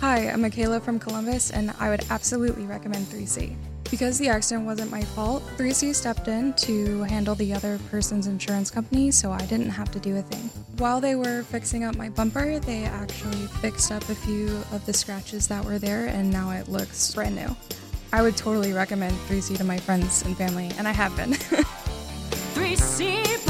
Hi, I'm Michaela from Columbus, and I would absolutely recommend 3C. Because the accident wasn't my fault, 3C stepped in to handle the other person's insurance company, so I didn't have to do a thing. While they were fixing up my bumper, they actually fixed up a few of the scratches that were there, and now it looks brand new. I would totally recommend 3C to my friends and family, and I have been. 3C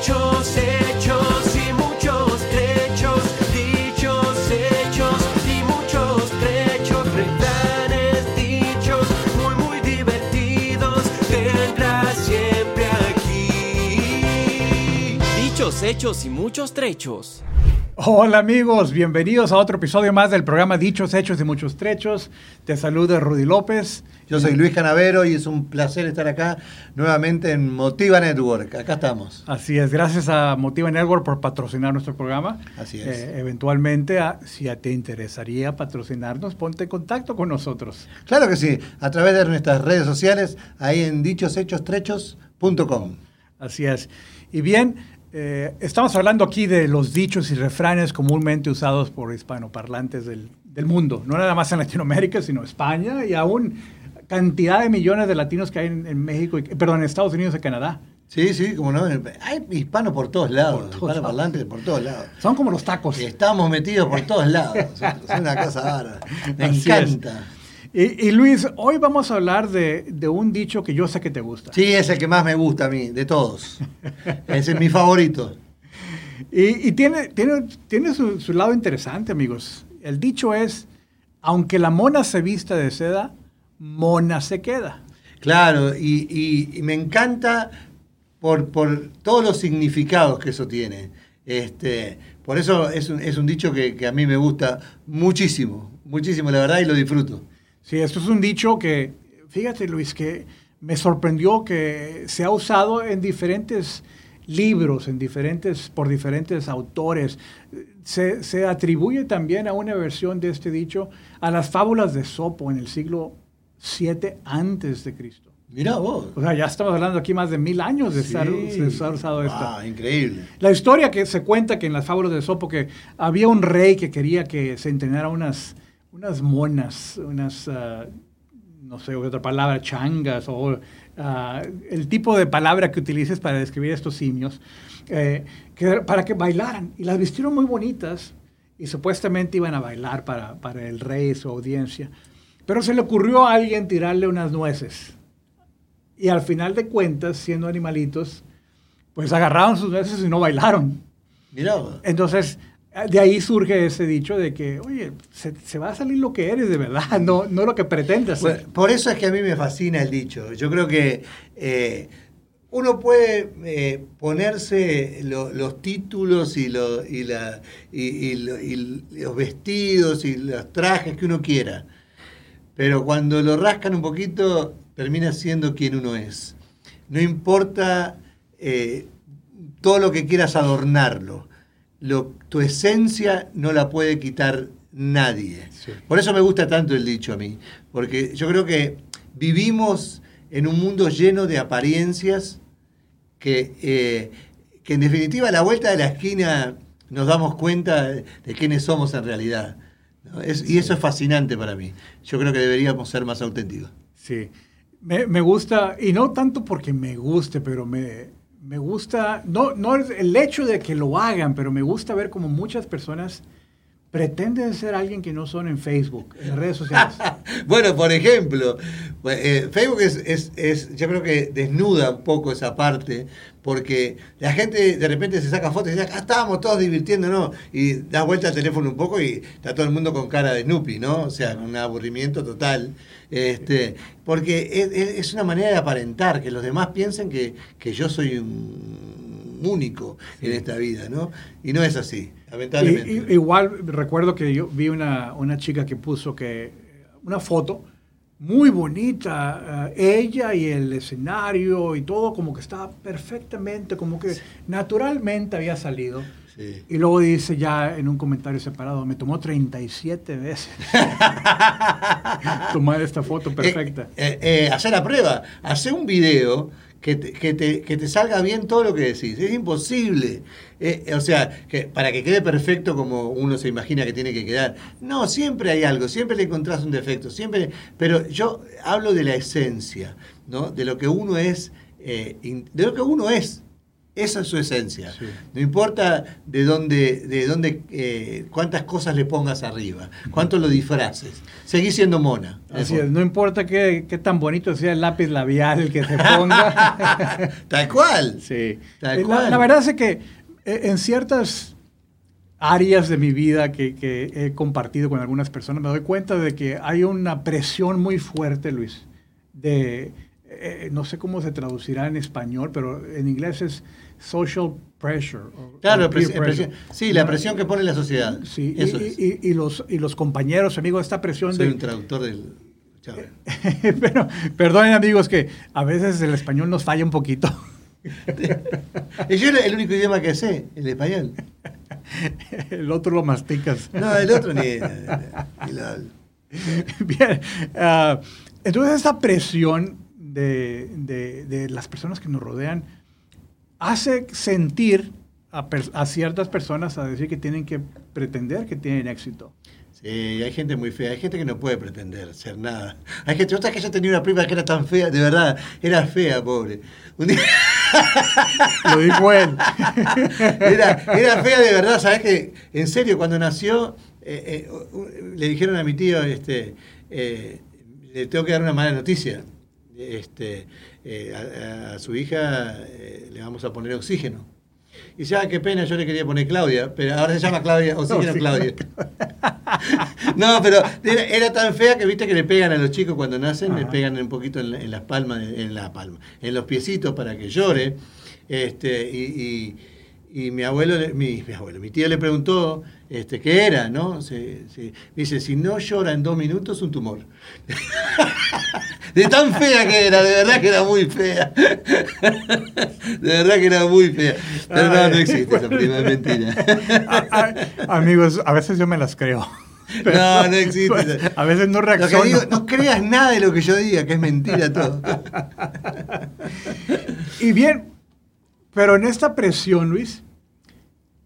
Dichos, hechos y muchos trechos. Dichos, hechos y muchos trechos. Refranes dichos muy, muy divertidos. Tendrás siempre aquí. Dichos, hechos y muchos trechos. Hola amigos, bienvenidos a otro episodio más del programa Dichos, Hechos y Muchos Trechos. Te saluda Rudy López. Yo soy Luis Canavero y es un placer estar acá nuevamente en Motiva Network. Acá estamos. Así es, gracias a Motiva Network por patrocinar nuestro programa. Así es. Eh, eventualmente, ah, si te interesaría patrocinarnos, ponte en contacto con nosotros. Claro que sí, a través de nuestras redes sociales, ahí en dichoshechos.com. Así es. Y bien, eh, estamos hablando aquí de los dichos y refranes comúnmente usados por hispanoparlantes del, del mundo, no nada más en Latinoamérica, sino España y aún cantidad de millones de latinos que hay en, en México, y, perdón, en Estados Unidos y Canadá. Sí, sí, como no. Hay hispanos por todos lados, Por todos hispanos lados. parlantes por todos lados. Son como los tacos. Estamos metidos por todos lados. Es una cosa bárbara. Me Así encanta. Y, y Luis, hoy vamos a hablar de, de un dicho que yo sé que te gusta. Sí, es el que más me gusta a mí, de todos. Ese es mi favorito. Y, y tiene, tiene, tiene su, su lado interesante, amigos. El dicho es, aunque la mona se vista de seda, mona se queda. Claro, y, y- me encanta por, por todos los significados que eso tiene. Este, por eso es un, es un dicho que, que a mí me gusta muchísimo, muchísimo, la verdad, y lo disfruto. Sí, esto es un dicho que, fíjate Luis, que me sorprendió que se ha usado en diferentes libros, en diferentes, por diferentes autores. Se, se atribuye también a una versión de este dicho a las fábulas de Sopo en el siglo VII antes de Cristo. Mirá vos. O sea, ya estamos hablando aquí más de mil años de estar, de estar usado esto. Ah, increíble. La historia que se cuenta que en las fábulas de Sopo que había un rey que quería que se entrenara unas, unas monas, unas, ah, no sé, otra palabra, changas o ah, el tipo de palabra que utilices para describir estos simios, eh, que, para que bailaran. Y las vistieron muy bonitas y supuestamente iban a bailar para, para el rey y su audiencia. Pero se le ocurrió a alguien tirarle unas nueces. Y al final de cuentas, siendo animalitos, pues agarraron sus nueces y no bailaron. Vos. Entonces, de ahí surge ese dicho de que, oye, se, se va a salir lo que eres de verdad, no, no lo que pretendes Bueno, ser. por eso es que a mí me fascina el dicho. Yo creo que eh, uno puede eh, ponerse lo- los títulos y, y la- y los vestidos y los trajes que uno quiera, pero cuando lo rascan un poquito termina siendo quien uno es. No importa eh, todo lo que quieras adornarlo, lo- tu esencia no la puede quitar nadie. Sí. Por eso me gusta tanto el dicho a mí, porque yo creo que vivimos en un mundo lleno de apariencias que, eh, que en definitiva a la vuelta de la esquina nos damos cuenta de, quiénes somos en realidad. ¿no? Es- y eso es fascinante para mí. Yo creo que deberíamos ser más auténticos. Sí, me, me gusta, y no tanto porque me guste, pero me, me gusta, no, no el hecho de que lo hagan, pero me gusta ver como muchas personas pretenden ser alguien que no son en Facebook, en redes sociales. bueno, por ejemplo, eh, Facebook es, es- es- yo creo que desnuda un poco esa parte, porque la gente de repente se saca fotos y dice, acá estábamos todos divirtiéndonos, y das vuelta al teléfono un poco y está todo el mundo con cara de Snoopy, ¿no? O sea, un aburrimiento total. Este, porque es, una manera de aparentar, que los demás piensen que, que yo soy un único en esta vida, ¿no? Y no es así, lamentablemente. y- igual recuerdo que yo vi una, una chica que puso que una foto muy bonita, eh, ella y el escenario y todo como que estaba perfectamente, como que naturalmente había salido. Sí. Y luego dice ya en un comentario separado, me tomó 37 veces tomar esta foto perfecta. Eh, eh, eh, hacer la prueba, hacer un video que te, que, te, que te salga bien todo lo que decís. Es imposible. Eh, o sea, que para que quede perfecto como uno se imagina que tiene que quedar. No, siempre hay algo, siempre le encontrás un defecto, siempre. Pero yo hablo de la esencia, ¿no? De lo que uno es, eh, de lo que uno es. Esa es su esencia. Sí. No importa de dónde, de dónde, eh, cuántas cosas le pongas arriba, cuánto lo disfraces. Seguí siendo mona. Así es, no importa qué, qué tan bonito sea el lápiz labial que se ponga. Tal cual. sí. Tal Eh, cual. La, la verdad es que eh, en ciertas áreas de mi vida que, que he compartido con algunas personas me doy cuenta de que hay una presión muy fuerte, Luis, de, eh, no sé cómo se traducirá en español, pero en inglés es social pressure. Claro, o presión- sí, la presión que pone la sociedad. Sí, y, Eso es. y- y- los, y los compañeros, amigos, esta presión Soy de... un traductor del. Pero perdonen amigos que a veces el español nos falla un poquito. Y yo el único idioma que sé, el español. El otro lo masticas. No, el otro ni, ni lo hablo. Bien. ah, entonces esta presión de, de- de las personas que nos rodean hace sentir a, a ciertas personas a decir que tienen que pretender que tienen éxito. Sí, hay gente muy fea, hay gente que no puede pretender ser nada. Hay gente, otra que yo tenía una prima que era tan fea, de verdad, era fea, pobre. Un día- Lo dijo él. era, era fea de verdad, ¿sabes qué? En serio, cuando nació, eh, eh, le dijeron a mi tío, este, eh, le tengo que dar una mala noticia. Este, eh, a, a su hija eh, le vamos a poner oxígeno. Y dice, ah, qué pena, yo le quería poner Claudia, pero ahora se llama Claudia, oxígeno Oxígeno Claudia. no, pero era, era tan fea que viste que le pegan a los chicos cuando nacen, le Ajá. pegan un poquito en, la- en las palmas, en la palma, en los piecitos para que llore. Este, y, y- y mi abuelo, le- mi, mi abuelo, mi tío le preguntó este, qué era, ¿no? Se- se- dice, si no llora en dos minutos, un tumor. de tan fea que era, de verdad que era muy fea. de verdad que era muy fea. Pero no, no existe esa prima, es mentira. Amigos, a veces yo me las creo. No, no existe. A veces no que reacciono. digo, no creas nada de lo que yo diga, que es mentira todo. Y bien, pero en esta presión, Luis,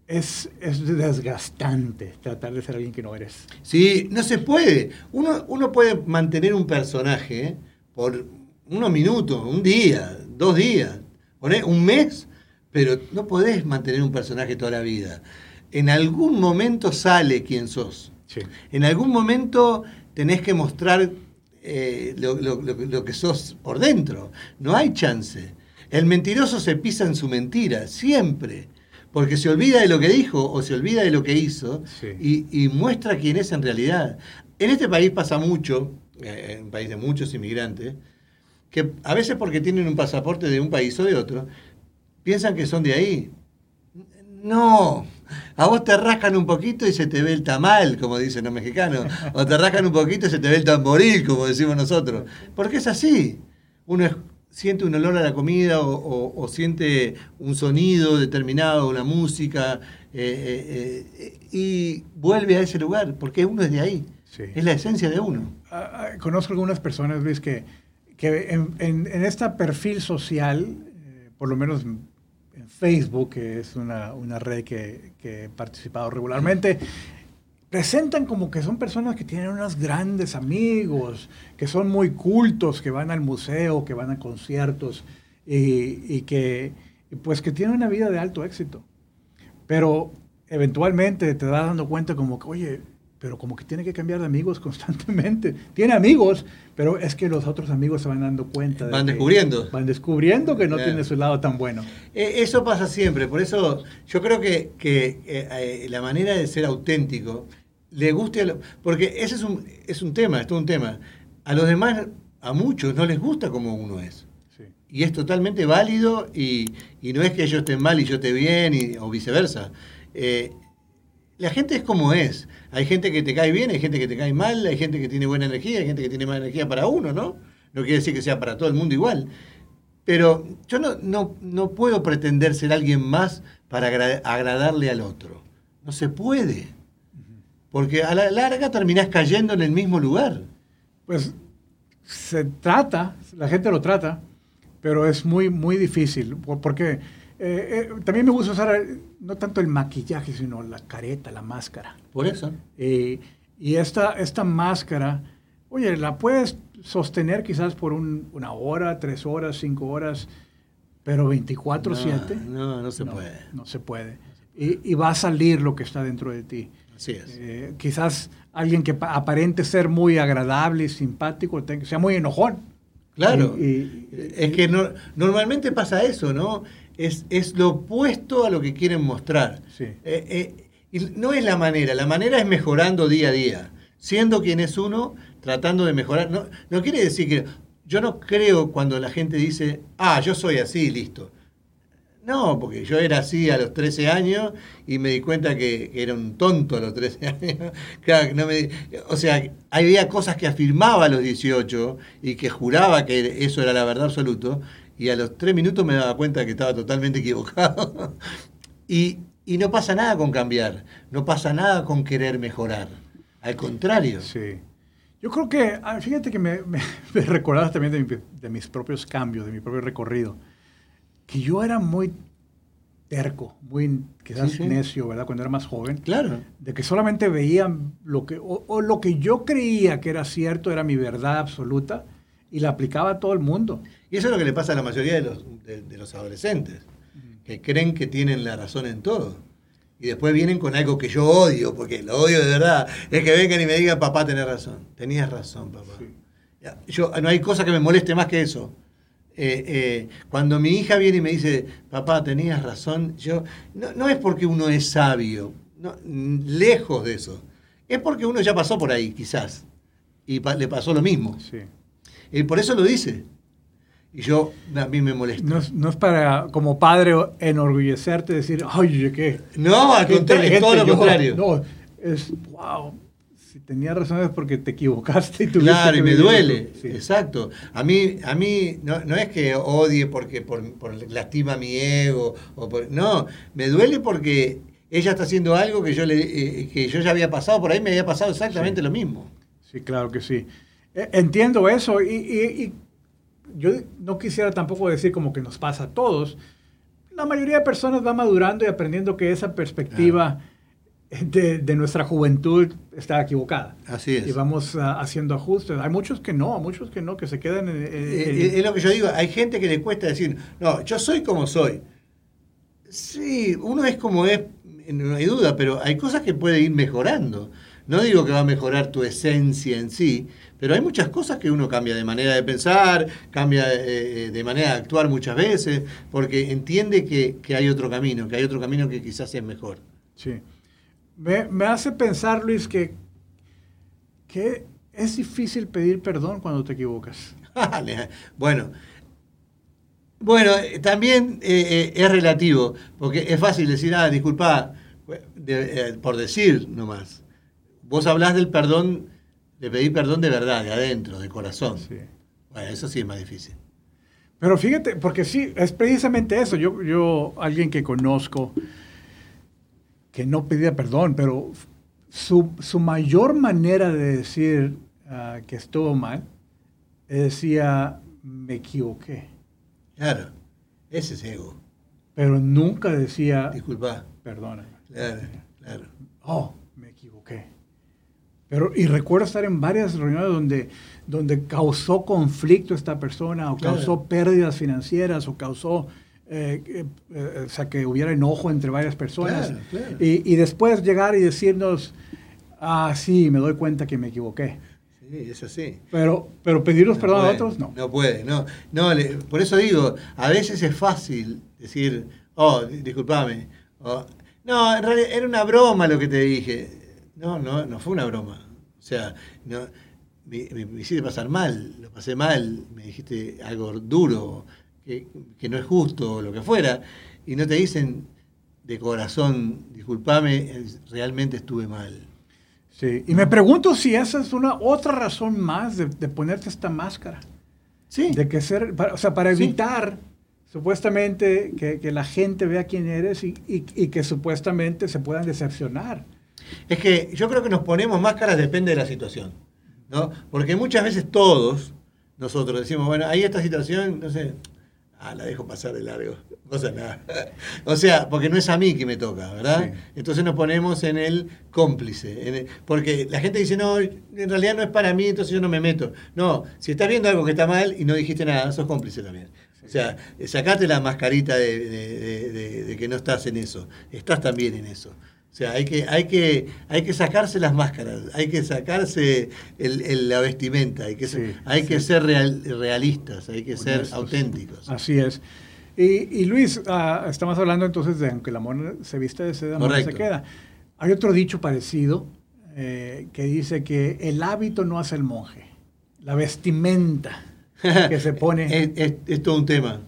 es, es desgastante tratar de ser alguien que no eres. Sí, no se puede. Uno, uno puede mantener un personaje por unos minutos, un día, dos días, un mes, pero no podés mantener un personaje toda la vida. En algún momento sale quién sos. Sí. En algún momento tenés que mostrar eh, lo, lo- lo- lo que sos por dentro. No hay chance. El mentiroso se pisa en su mentira, siempre. Porque se olvida de lo que dijo o se olvida de lo que hizo Sí. y, y muestra quién es en realidad. En este país pasa mucho, eh, un país de muchos inmigrantes, que a veces porque tienen un pasaporte de un país o de otro, piensan que son de ahí. No, a vos te rascan un poquito y se te ve el tamal, como dicen los mexicanos, o te rascan un poquito y se te ve el tamboril, como decimos nosotros, porque es así. Uno es- siente un olor a la comida o, o- o siente un sonido determinado, una música, eh, eh, eh, y vuelve a ese lugar, porque uno es de ahí. Sí. Es la esencia de uno. Ah, ah, conozco algunas personas, Luis, que, que en, en, en este perfil social, por lo menos en en Facebook, que es una, una red que, que he participado regularmente, presentan como que son personas que tienen unos grandes amigos, que son muy cultos, que van al museo, que van a conciertos y, que pues que tienen una vida de alto éxito. Pero eventualmente te das dando cuenta como que, oye, pero como que tiene que cambiar de amigos constantemente. Tiene amigos, pero es que los otros amigos se van dando cuenta. de Van descubriendo. Van descubriendo que no Claro. tiene su lado tan bueno. Eh, Eso pasa siempre, por eso yo creo que, que, eh, eh, la manera de ser auténtico le guste a lo- porque ese es un, es un tema, es todo un tema. A los demás, a muchos, no les gusta como uno es. Sí. y es totalmente válido y, y no es que yo esté mal y yo esté bien y- o viceversa. Eh, la gente es como es. Hay gente que te cae bien, hay gente que te cae mal, hay gente que tiene buena energía, hay gente que tiene mala energía para uno, ¿no? No quiere decir que sea para todo el mundo igual. Pero yo no, no, no puedo pretender ser alguien más para agra- agradarle al otro. No se puede. Porque a la larga terminás cayendo en el mismo lugar. Pues se trata, la gente lo trata, pero es muy, muy difícil. por- Porque eh, eh, también me gusta usar eh, no tanto el maquillaje, sino la careta, la máscara. Por eso. Eh, y esta, esta máscara, oye, la puedes sostener quizás por un- una hora, tres horas, cinco horas, pero 24/7 No, no, no se puede. no se puede. Y, y va a salir lo que está dentro de ti. Así es. Eh, quizás alguien que pa- aparente ser muy agradable y simpático, sea muy enojón. Claro. Y- y- es que no- normalmente pasa eso, ¿no? Es, es lo opuesto a lo que quieren mostrar. Sí. Eh, eh, y no es la manera, la manera es mejorando día a día, siendo quien es uno, tratando de mejorar. No, no quiere decir que yo no creo cuando la gente dice, ah, yo soy así, listo. No, porque yo era así a los 13 años y me di cuenta que, era un tonto a los 13 años. Claro, no me- o sea, había cosas que afirmaba a los 18 y que juraba que eso era la verdad absoluta y a los 3 minutos me daba cuenta que estaba totalmente equivocado. y, no pasa nada con cambiar, no pasa nada con querer mejorar. Al contrario. Sí. Yo creo que, ah, fíjate que me, me, me también de, mi- de mis propios cambios, de mi propio recorrido, que yo era muy terco, muy quizás Sí, sí. necio, ¿verdad? Cuando era más joven. Claro. De que solamente veía lo que, o, o lo que yo creía que era cierto, era mi verdad absoluta, y la aplicaba a todo el mundo. Y eso es lo que le pasa a la mayoría de los, de, de los adolescentes, que creen que tienen la razón en todo. Y después vienen con algo que yo odio, porque lo odio de verdad. Es que vengan y me digan, papá, tenés razón. Tenías razón, papá. Ya, Yo, no hay cosa que me moleste más que eso. Eh, eh, cuando mi hija viene y me dice, papá, tenías razón, yo no, no es porque uno es sabio, no, lejos de eso. Es porque uno ya pasó por ahí, quizás, y pa- le pasó lo mismo. Sí. Y por eso lo dice. Y yo, a mí me molesta. No es, no es para, como padre, enorgullecerte, decir, ay, qué, No, al contrario, es todo lo yo". contrario. No, es, wow, si tenía razón es porque te equivocaste y tuviste Claro, que y me duele. Sí. Exacto. A mí, a mí no, no es que odie porque por, por lastima mi ego. O por- no, me duele porque ella está haciendo algo que yo, le, eh, que yo ya había pasado, por ahí me había pasado exactamente lo mismo. Sí, claro que sí. Eh, Entiendo eso y, y- y yo no quisiera tampoco decir como que nos pasa a todos. La mayoría de personas va madurando y aprendiendo que esa perspectiva de, de nuestra juventud está equivocada. Así es. Y vamos ah, haciendo ajustes. Hay muchos que no, muchos que no, que se quedan en... en- Eh, en- eh, es lo que yo digo, hay gente que le cuesta decir, no, yo soy como soy. Sí, uno es como es, no hay duda, pero hay cosas que puede ir mejorando. No digo que va a mejorar tu esencia en sí, pero hay muchas cosas que uno cambia de manera de pensar, cambia eh, de manera de actuar muchas veces, porque entiende que, que hay otro camino, que hay otro camino que quizás es mejor. Sí. Me, me hace pensar, Luis, que, que es difícil pedir perdón cuando te equivocas. bueno, bueno, eh, también eh, eh, es relativo, porque es fácil decir, ah, disculpa, de- eh, por decir nomás. Vos hablás del perdón, de pedir perdón de verdad, de adentro, de corazón. Sí. Bueno, eso sí es más difícil. Pero fíjate, porque sí, es precisamente eso. Yo, yo alguien que conozco que no pedía perdón, pero su, su mayor manera de decir ah, que estuvo mal, decía, me equivoqué. Claro, ese es ego. Pero nunca decía, Disculpa. perdóname. Claro, claro. Oh, me equivoqué. Pero, y recuerdo estar en varias reuniones donde, donde causó conflicto esta persona, o Claro. causó pérdidas financieras, o causó, eh, eh, o sea, que hubiera enojo entre varias personas. Claro, claro. Y, y después llegar y decirnos, ah, sí, me doy cuenta que me equivoqué. Sí, es así. Pero, pero pedirnos No perdón a puede, otros, no. No puede, no. no le- por eso digo, a veces es fácil decir, oh, di- disculpame. o, no, en realidad era una broma lo que te dije. No, no, no fue una broma. O sea, no, me, me- me hiciste pasar mal, lo pasé mal, me dijiste algo duro que, que no es justo o lo que fuera, y no te dicen de corazón, discúlpame, eh, realmente estuve mal. Sí, y me pregunto si esa es una otra razón más de, de ponerte esta máscara. Sí. De que ser, para- o sea, para Sí. evitar supuestamente que, que la gente vea quién eres y, y- y que supuestamente se puedan decepcionar. Es que yo creo que nos ponemos máscaras depende de la situación, ¿no? Porque muchas veces todos nosotros decimos, bueno, hay esta situación, no sé, ah, la dejo pasar de largo, no pasa nada. o sea, porque no es a mí que me toca, ¿verdad? Sí. Entonces nos ponemos en el cómplice, en el- porque la gente dice, no, en realidad no es para mí, entonces yo no me meto. No, si estás viendo algo que está mal y no dijiste nada, sos cómplice también. O sea, sacate la mascarita de, de- de- de- de que no estás en eso, estás también en eso. O sea, hay que, hay que, hay que sacarse las máscaras, hay que sacarse el- el- la vestimenta, hay que Sí, hay que ser real- realistas, hay que ser auténticos. Así es. Y, y Luis, ah, estamos hablando entonces de aunque el amor se viste de seda, amor no se queda. Hay otro dicho parecido eh, que dice que el hábito no hace el monje, la vestimenta que se pone. es, es- es todo un tema.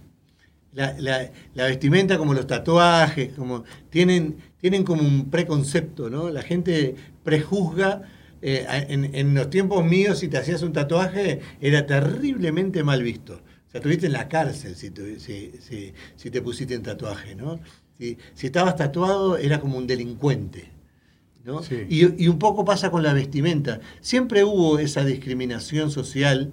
La, la- la vestimenta, como los tatuajes, como tienen, tienen como un preconcepto, ¿no? La gente prejuzga. eh, en, en los tiempos míos, si te hacías un tatuaje, era terriblemente mal visto. O sea, estuviste en la cárcel si, tu- si- si- si te pusiste en tatuaje, ¿no? Si, estabas tatuado, era como un delincuente. ¿no? Sí. Y, y un poco pasa con la vestimenta. Siempre hubo esa discriminación social,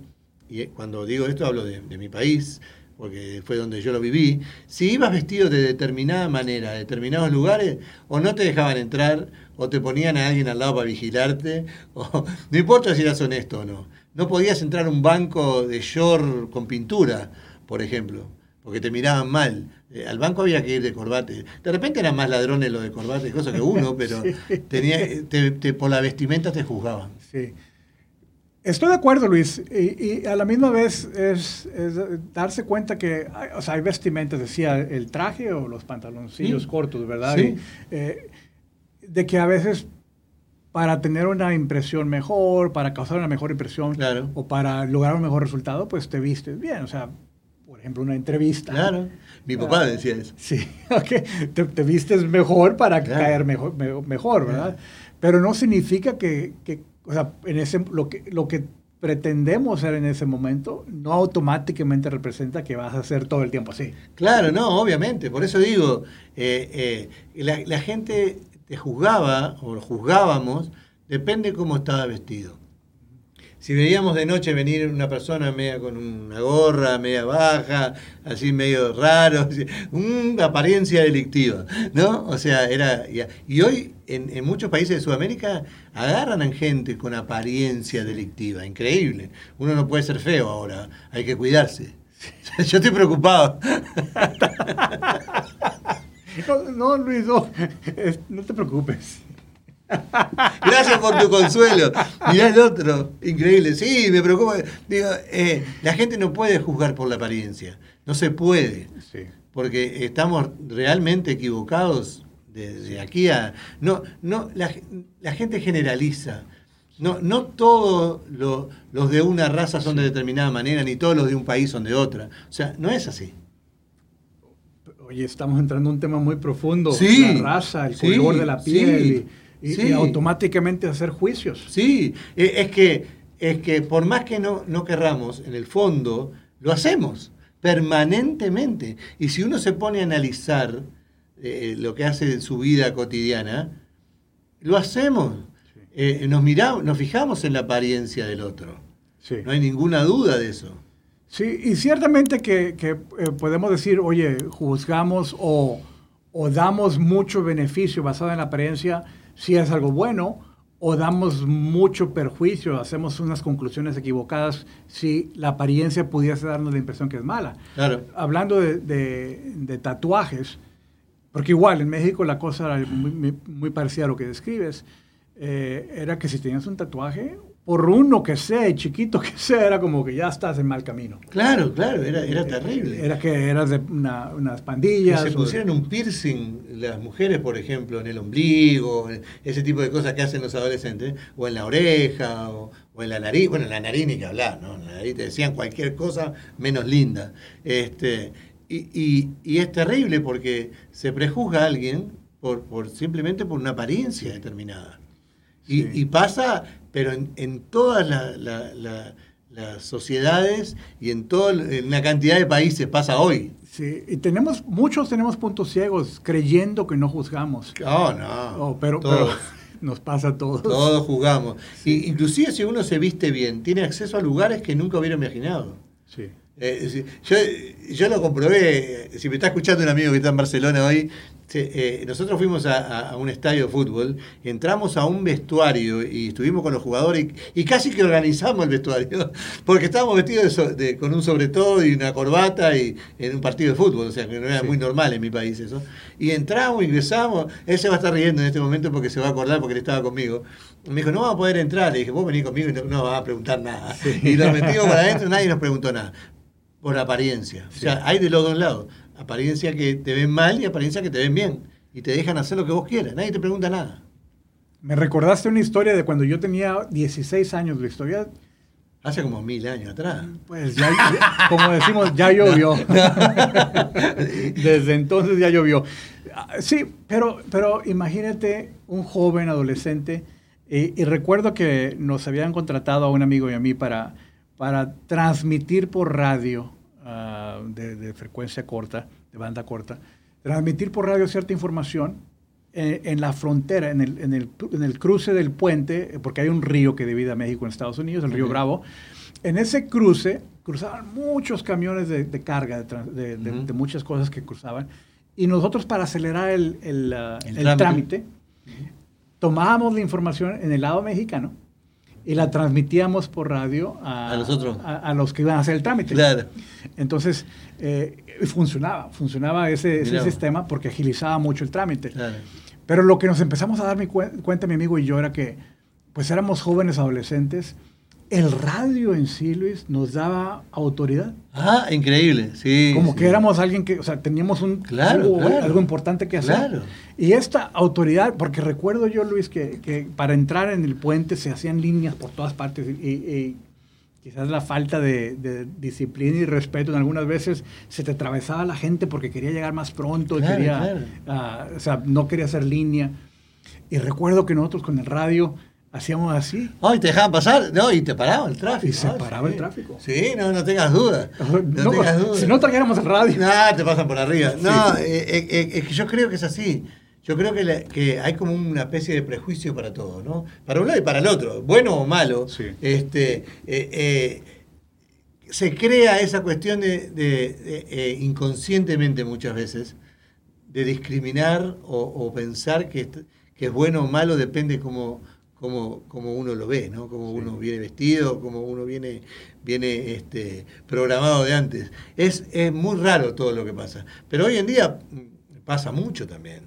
y eh, cuando digo esto hablo de, de mi país, porque fue donde yo lo viví. Si ibas vestido de determinada manera, a determinados lugares, o no te dejaban entrar, o te ponían a alguien al lado para vigilarte, o no importa si eras honesto o no. No podías entrar a un banco de short con pintura, por ejemplo, porque te miraban mal. Eh, al banco había que ir de corbate. De repente eran más ladrones los de corbate, cosa que uno, pero tenía, te- te- por la vestimenta te juzgaban. Sí. Estoy de acuerdo, Luis. Y, y a la misma vez es, es darse cuenta que hay, o sea, hay vestimentas, decía, el traje o los pantaloncillos Sí. cortos, ¿verdad? Sí. Y, eh, de que a veces para tener una impresión mejor, para causar una mejor impresión Claro. o para lograr un mejor resultado, pues te vistes bien. O sea, por ejemplo, una entrevista. Claro. Mi papá decía eso. Sí, ok. Te, te vistes mejor para Claro. caer mejor, me- mejor ¿verdad? Pero no significa que, que, o sea, en ese, lo, que, lo que pretendemos ser en ese momento no automáticamente representa que vas a hacer todo el tiempo así. Claro, no, obviamente. Por eso digo, eh, eh, la, la gente te juzgaba, o lo juzgábamos, depende cómo estaba vestido. Si veíamos de noche venir una persona media con una gorra, media baja, así medio raro, una apariencia delictiva, ¿no? O sea, era... Y, hoy en, en muchos países de Sudamérica agarran a gente con apariencia delictiva, increíble. Uno no puede ser feo ahora, hay que cuidarse. Yo estoy preocupado. No, no, Luis, no, no te preocupes. Gracias por tu consuelo. Mirá el otro, increíble. Sí, me preocupa. Digo, eh, la gente no puede juzgar por la apariencia. No se puede. Sí. Porque estamos realmente equivocados desde aquí a. No, no, la, la gente generaliza. No, no todos lo- los de una raza son de determinada manera, ni todos los de un país son de otra. O sea, no es así. Oye, estamos entrando en un tema muy profundo. Sí, La raza, el sí, color de la piel sí, y, y- sí. y automáticamente hacer juicios. Sí, eh, es que, es que por más que no, no querramos, en el fondo lo hacemos permanentemente. Y si uno se pone a analizar eh, lo que hace en su vida cotidiana, lo hacemos. Eh, nos miramos, nos fijamos en la apariencia del otro. Sí. No hay ninguna duda de eso. Sí, y ciertamente que, que, eh, podemos decir, oye, juzgamos o, o damos mucho beneficio basado en la apariencia si es algo bueno, o damos mucho perjuicio, hacemos unas conclusiones equivocadas si la apariencia pudiese darnos la impresión que es mala. Claro. Hablando de, de- de tatuajes, porque igual en México la cosa era muy, muy- muy parecida a lo que describes, eh, era que si tenías un tatuaje, por uno que sea y chiquito que sea, era como que ya estás en mal camino. Claro, claro, era, era terrible. Era que eras de una- unas que pandillas. se o de- pusieran un piercing las mujeres, por ejemplo, en el ombligo, ese tipo de cosas que hacen los adolescentes, o en la oreja, o, o en la nariz, bueno, en la nariz ni que hablar, ¿no? En la nariz te decían cualquier cosa menos linda. Este, y, y- y es terrible porque se prejuzga a alguien por, por simplemente por una apariencia determinada. Y, Sí. y pasa, pero en, en todas la- la- la- las sociedades y en, en una cantidad de países pasa hoy. Sí, y tenemos, muchos tenemos puntos ciegos creyendo que no juzgamos. Oh, no. Oh, pero, pero nos pasa a todos. todos jugamos. Y, inclusive si uno se viste bien, tiene acceso a lugares que nunca hubiera imaginado. Sí. Eh, yo, yo lo comprobé, si me está escuchando un amigo que está en Barcelona hoy, se- eh, nosotros fuimos a, un estadio de fútbol, entramos a un vestuario y estuvimos con los jugadores y, y casi que organizamos el vestuario, porque estábamos vestidos de so- de- con un sobre todo y una corbata y en un partido de fútbol, o sea que no era Sí. muy normal en mi país eso. Y entramos, ingresamos, él se va a estar riendo en este momento porque se va a acordar porque él estaba conmigo. Me dijo, no vamos a poder entrar. Le dije, vos venís conmigo y no, no vas a preguntar nada. Y nos metimos para adentro, nadie nos preguntó nada por apariencia. O sea, hay de los dos lados. Apariencia que te ven mal y apariencia que te ven bien. Y te dejan hacer lo que vos quieras. Nadie te pregunta nada. Me recordaste una historia de cuando yo tenía 16 años. La historia, Hace como mil años atrás. pues ya, como decimos, ya llovió. Desde entonces ya llovió. Ah, Sí, pero, pero imagínate un joven adolescente. Y, y recuerdo que nos habían contratado a un amigo y a mí para, para transmitir por radio ah, de, de frecuencia corta, de banda corta, transmitir por radio cierta información eh, en la frontera, en el, en, el, en el cruce del puente, eh, porque hay un río que divide a México en Estados Unidos, el río Bravo. En ese cruce cruzaban muchos camiones de, de carga, de, muchas cosas que cruzaban. Y nosotros para acelerar el, el, ah, El el trámite. trámite, tomábamos la información en el lado mexicano y la transmitíamos por radio a, A los otros. a, a los que iban a hacer el trámite. Claro. Entonces, eh, funcionaba, funcionaba ese, ese sistema porque agilizaba mucho el trámite. Claro. Pero lo que nos empezamos a dar mi cuen- cuenta, mi amigo y yo, era que pues éramos jóvenes adolescentes. El radio en sí, Luis, nos daba autoridad. Ah, increíble. Sí. Como sí. que éramos alguien que, o sea, teníamos un, Claro, algo, claro. algo importante que hacer. Claro. Y esta autoridad, porque recuerdo yo, Luis, que, que para entrar en el puente se hacían líneas por todas partes y, y quizás la falta de, de disciplina y respeto en algunas veces se te atravesaba la gente porque quería llegar más pronto, Claro, quería, claro. ah, o sea, no quería hacer línea. Y recuerdo que nosotros con el radio hacíamos así. Ay, te dejaban pasar, no, y te paraba el tráfico. Y se paraba sí. el tráfico. Sí, no, no tengas dudas. No, No, tengas dudas. si no trajéramos el radio. No, te pasan por arriba. No, eh, eh, eh, es que yo creo que es así. Yo creo que, la- que hay como una especie de prejuicio para todo, ¿no? Para un lado y para el otro, bueno o malo. Sí. Este, eh, se crea esa cuestión de, de- de, inconscientemente muchas veces de discriminar o, o pensar que, que es bueno o malo depende como como, como uno lo ve, ¿no? Como uno viene vestido, como uno viene, viene este, programado de antes. Es, es muy raro todo lo que pasa. Pero hoy en día mm, pasa mucho también.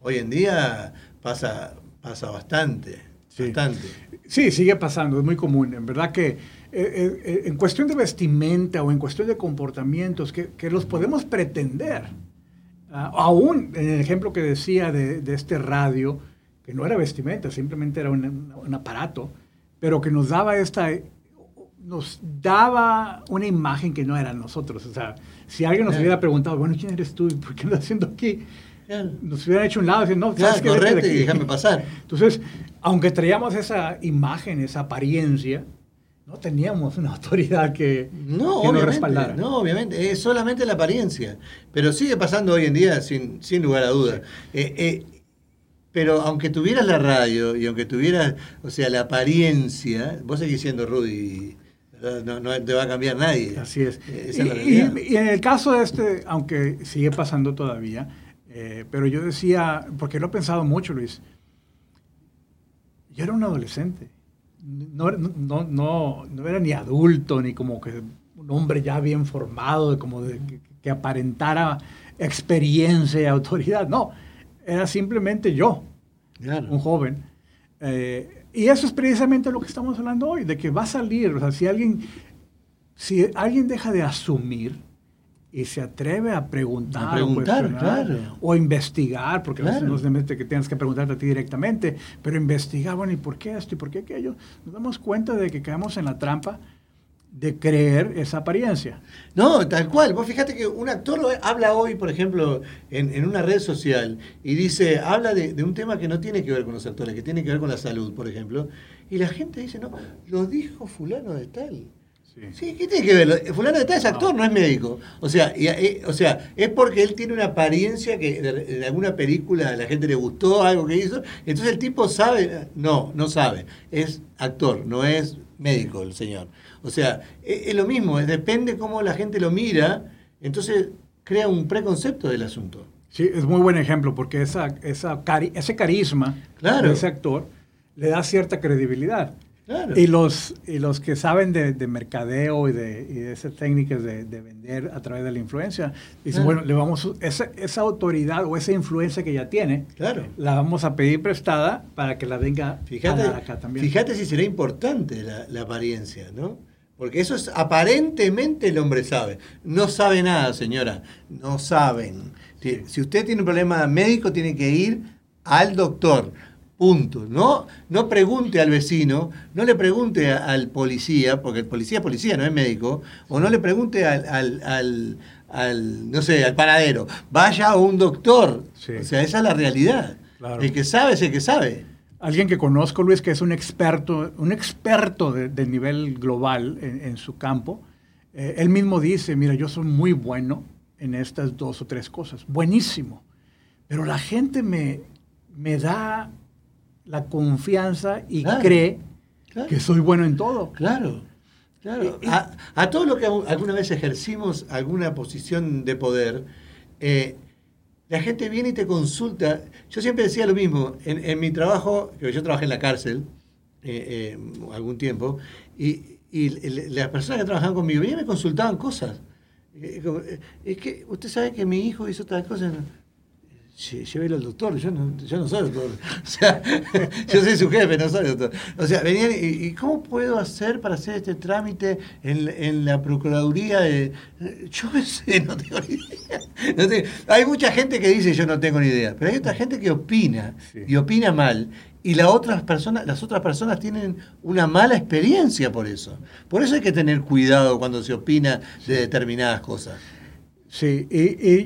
Hoy en día pasa, pasa bastante. Sí. Bastante. Sí, sigue pasando, es muy común. En verdad que eh, eh, eh, en cuestión de vestimenta o en cuestión de comportamientos que, que los podemos pretender. Ah, aún en el ejemplo que decía de, de este radio, que no era vestimenta, simplemente era un, un- aparato, pero que nos daba esta, nos daba una imagen que no era nosotros. O sea, si alguien nos hubiera preguntado, bueno, ¿quién eres tú? ¿Por qué andas haciendo aquí? Nos hubieran hecho un lado y decir, no, Claro, ¿sabes de correte y aquí". déjame pasar. Entonces, aunque traíamos esa imagen, esa apariencia, no teníamos una autoridad que, No, que nos obviamente, respaldara. no, obviamente, es solamente la apariencia. Pero sigue pasando hoy en día sin, sin lugar a dudas. Eh, eh, pero aunque tuvieras la radio y aunque tuvieras, o sea, la apariencia, vos seguís siendo Rudy, no, no te va a cambiar nadie. Así es. Eh, Y, Esa es la realidad. y- y en el caso de este, aunque sigue pasando todavía, eh, pero yo decía, porque lo he pensado mucho, Luis, yo era un adolescente. No, no, no, no era ni adulto, ni como que un hombre ya bien formado, como de, que, que aparentara experiencia y autoridad. No, era simplemente yo, Claro. un joven. Eh, y eso es precisamente lo que estamos hablando hoy, de que va a salir, o sea, si alguien, si alguien deja de asumir y se atreve a preguntar, A preguntar, o claro. o investigar, porque a veces Claro. no es de que tengas que preguntarte a ti directamente, pero investigar, bueno, ¿y por qué esto y por qué aquello? Nos damos cuenta de que caemos en la trampa de creer esa apariencia. No, tal cual. Vos fíjate que un actor habla hoy, por ejemplo, en, en una red social y dice, habla de, de un tema que no tiene que ver con los actores, que tiene que ver con la salud, por ejemplo. Y la gente dice, no, lo dijo fulano de tal. Sí, ¿qué tiene que ver? Fulano de tal es actor, no, es médico. O sea, y, eh, o sea, es porque él tiene una apariencia que de alguna película a la gente le gustó, algo que hizo. Entonces el tipo sabe, no, no sabe. Es actor, no es médico el señor. O sea, es, es lo mismo, es- depende cómo la gente lo mira, entonces crea un preconcepto del asunto. Sí, es muy buen ejemplo porque esa, esa cari- ese carisma Claro. de ese actor le da cierta credibilidad. Claro. Y los, y los que saben de, de mercadeo y de, y de esas técnicas de, de vender a través de la influencia, dicen, Claro. bueno, le vamos, esa, esa autoridad o esa influencia que ya tiene, Claro. la vamos a pedir prestada para que la venga Fíjate, a dar acá también. fíjate si será importante la, la apariencia, ¿no? Porque eso es aparentemente el hombre sabe. No sabe nada, señora. No saben. Si, si usted tiene un problema médico, tiene que ir al doctor. Punto. No, no pregunte al vecino, no le pregunte a- al policía, porque el policía es policía, no es médico, o no le pregunte al, al- al- al, no sé, al panadero. Vaya a un doctor. Sí. O sea, esa es la realidad. Claro. El que sabe es el que sabe. Alguien que conozco, Luis, que es un experto, un experto de, de nivel global en, en su campo, eh, él mismo dice, mira, yo soy muy bueno en estas dos o tres cosas, buenísimo, pero la gente me, me da la confianza y Claro, cree claro. que soy bueno en todo. Claro, claro. A, a todo lo que alguna vez ejercimos alguna posición de poder, eh, la gente viene y te consulta. Yo siempre decía lo mismo, en, en mi trabajo, yo trabajé en la cárcel eh, eh, algún tiempo, y, las personas que trabajaban conmigo venían y me consultaban cosas. Es que usted sabe que mi hijo hizo tal cosa. Llévelo al doctor, yo no, yo no soy doctor. O sea, yo soy su jefe, no soy doctor. O sea, venían y, y ¿cómo puedo hacer para hacer este trámite en, en la Procuraduría? De, yo qué sé, no tengo ni idea. No tengo- hay mucha gente que dice yo no tengo ni idea, pero hay otra gente que opina Sí. y opina mal. Y la otras personas, las otras personas tienen una mala experiencia por eso. Por eso hay que tener cuidado cuando se opina de determinadas cosas. Sí,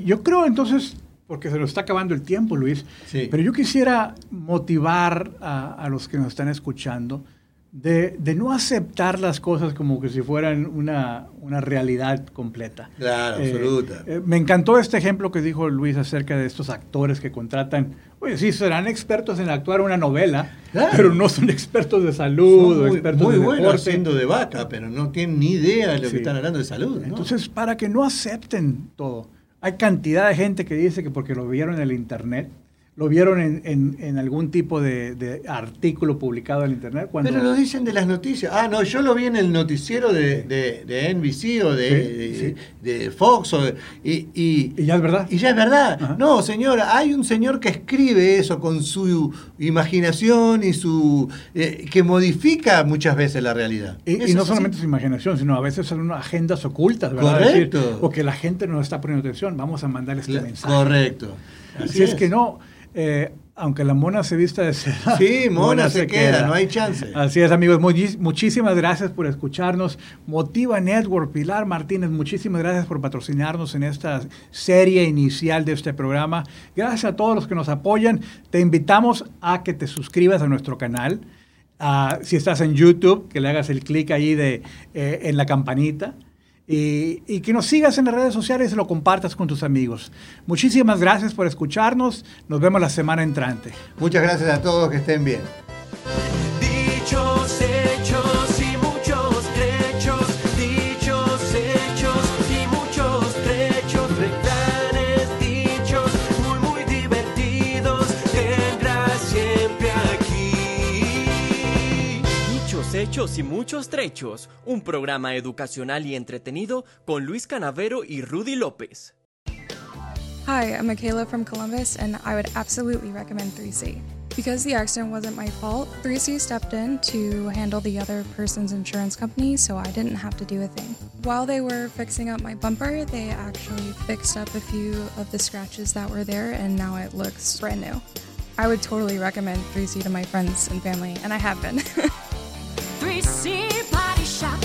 yo creo entonces, porque se nos está acabando el tiempo, Luis, Sí. pero yo quisiera motivar a, a los que nos están escuchando de, de no aceptar las cosas como que si fueran una, una realidad completa. Claro, Eh, absoluta. eh, me encantó este ejemplo que dijo Luis acerca de estos actores que contratan. Oye, sí, serán expertos en actuar una novela, Claro. pero no son expertos de salud o muy, expertos muy de deporte. haciendo de vaca, pero no tienen ni idea de lo Sí. que están hablando de salud. ¿no? Entonces, para que no acepten todo. Hay cantidad de gente que dice que porque lo vieron en el Internet, lo vieron en, en- en algún tipo de, de artículo publicado en el Internet. Cuando, Pero lo dicen de las noticias. Ah, no, yo lo vi en el noticiero de, de, de NBC o de, Sí, Fox. o de- y, y- Y ya es verdad. Y ya es verdad. Ajá. No, señora, hay un señor que escribe eso con su imaginación y su. eh, que modifica muchas veces la realidad. Y, no solamente así. su imaginación, sino a veces son agendas ocultas, ¿verdad? Correcto. Decir, o que la gente no está poniendo atención, vamos a mandar este mensaje. Correcto. Así es. que no, eh, aunque la mona se vista de seda. Sí, mona se queda, no hay chance. Así es, amigos. Muchísimas gracias por escucharnos. Motiva Network, Pilar Martínez, muchísimas gracias por patrocinarnos en esta serie inicial de este programa. Gracias a todos los que nos apoyan. Te invitamos a que te suscribas a nuestro canal. Ah, si estás en YouTube, que le hagas el clic ahí de, eh, en la campanita. Y, que nos sigas en las redes sociales y lo compartas con tus amigos. Muchísimas gracias por escucharnos. Nos vemos la semana entrante. Muchas gracias a todos, que estén bien. Hechos y muchos trechos. Un programa educacional y entretenido con Luis Canavero y Rudy López. Hi, I'm Michaela from Columbus, and I would absolutely recommend 3C. Because the accident wasn't my fault, 3C stepped in to handle the other person's insurance company, so I didn't have to do a thing. While they were fixing up my bumper, they actually fixed up a few of the scratches that were there, and now it looks brand new. I would totally recommend 3C to my friends and family, and I have been. participa de chá.